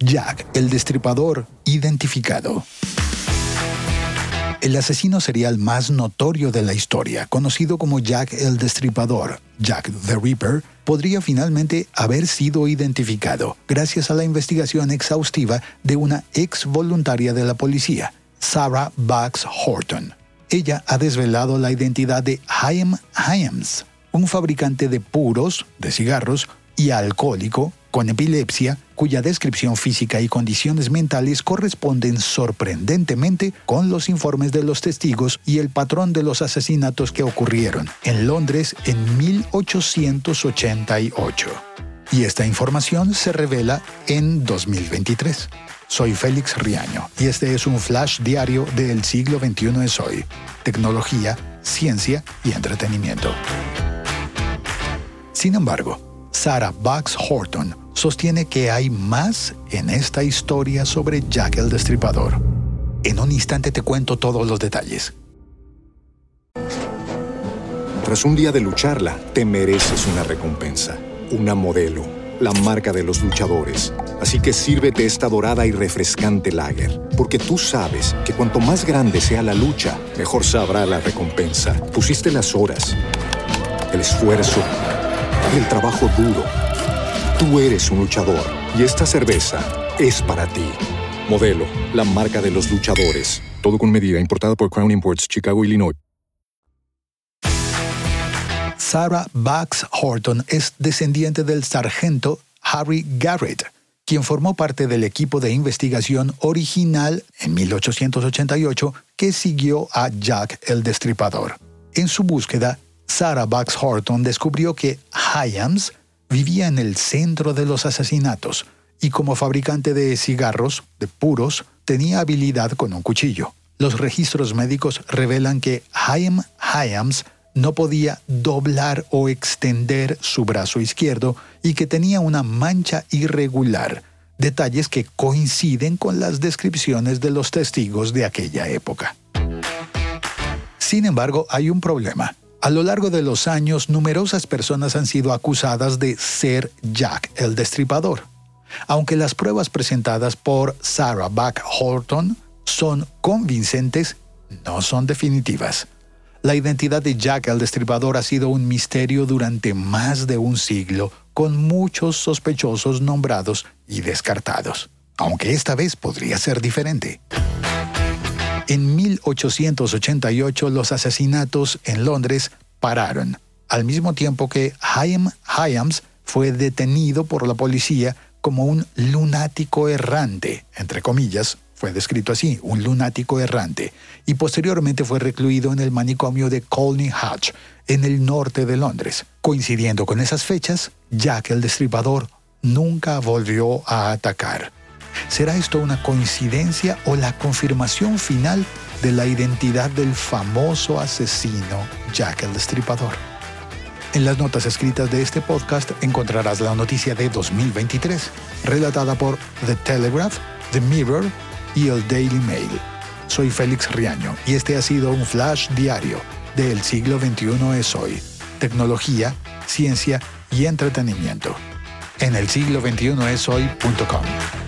Jack, el destripador, identificado. El asesino serial más notorio de la historia, conocido como Jack el Destripador, Jack the Ripper, podría finalmente haber sido identificado gracias a la investigación exhaustiva de una ex voluntaria de la policía, Sarah Bax Horton. Ella ha desvelado la identidad de Chaim Hyams, un fabricante de puros, de cigarros y alcohólico con epilepsia, cuya descripción física y condiciones mentales corresponden sorprendentemente con los informes de los testigos y el patrón de los asesinatos que ocurrieron en Londres en 1888. Y esta información se revela en 2023. Soy Félix Riaño y este es un flash diario del siglo XXI es hoy. Tecnología, ciencia y entretenimiento. Sin embargo, Sarah Bucks Horton sostiene que hay más en esta historia sobre Jack el Destripador. En un instante te cuento todos los detalles. Tras un día de lucharla, te mereces una recompensa, una modelo, la marca de los luchadores. Así que sírvete esta dorada y refrescante lager, porque tú sabes que cuanto más grande sea la lucha, mejor sabrá la recompensa. Pusiste las horas, el esfuerzo el trabajo duro. Tú eres un luchador y esta cerveza es para ti. Modelo, la marca de los luchadores. Todo con medida, importada por Crown Imports, Chicago, Illinois. Sarah Bax Horton es descendiente del sargento Harry Garrett, quien formó parte del equipo de investigación original en 1888 que siguió a Jack el Destripador. En su búsqueda, Sarah Bucks Horton descubrió que Hyams vivía en el centro de los asesinatos y como fabricante de cigarros, de puros, tenía habilidad con un cuchillo. Los registros médicos revelan que Haim Hyams no podía doblar o extender su brazo izquierdo y que tenía una mancha irregular, detalles que coinciden con las descripciones de los testigos de aquella época. Sin embargo, hay un problema. A lo largo de los años, numerosas personas han sido acusadas de ser Jack el Destripador. Aunque las pruebas presentadas por Sarah Buck Horton son convincentes, no son definitivas. La identidad de Jack el Destripador ha sido un misterio durante más de un siglo, con muchos sospechosos nombrados y descartados. Aunque esta vez podría ser diferente. En 1888 los asesinatos en Londres pararon, al mismo tiempo que Chaim Hyams fue detenido por la policía como un lunático errante, entre comillas, fue descrito así, un lunático errante, y posteriormente fue recluido en el manicomio de Colney Hatch, en el norte de Londres. Coincidiendo con esas fechas, Jack el Destripador nunca volvió a atacar. ¿Será esto una coincidencia o la confirmación final de la identidad del famoso asesino Jack el Destripador? En las notas escritas de este podcast encontrarás la noticia de 2023, relatada por The Telegraph, The Mirror y el Daily Mail. Soy Félix Riaño y este ha sido un flash diario del siglo XXI es hoy. Tecnología, ciencia y entretenimiento. En el siglo XXI es hoy.com.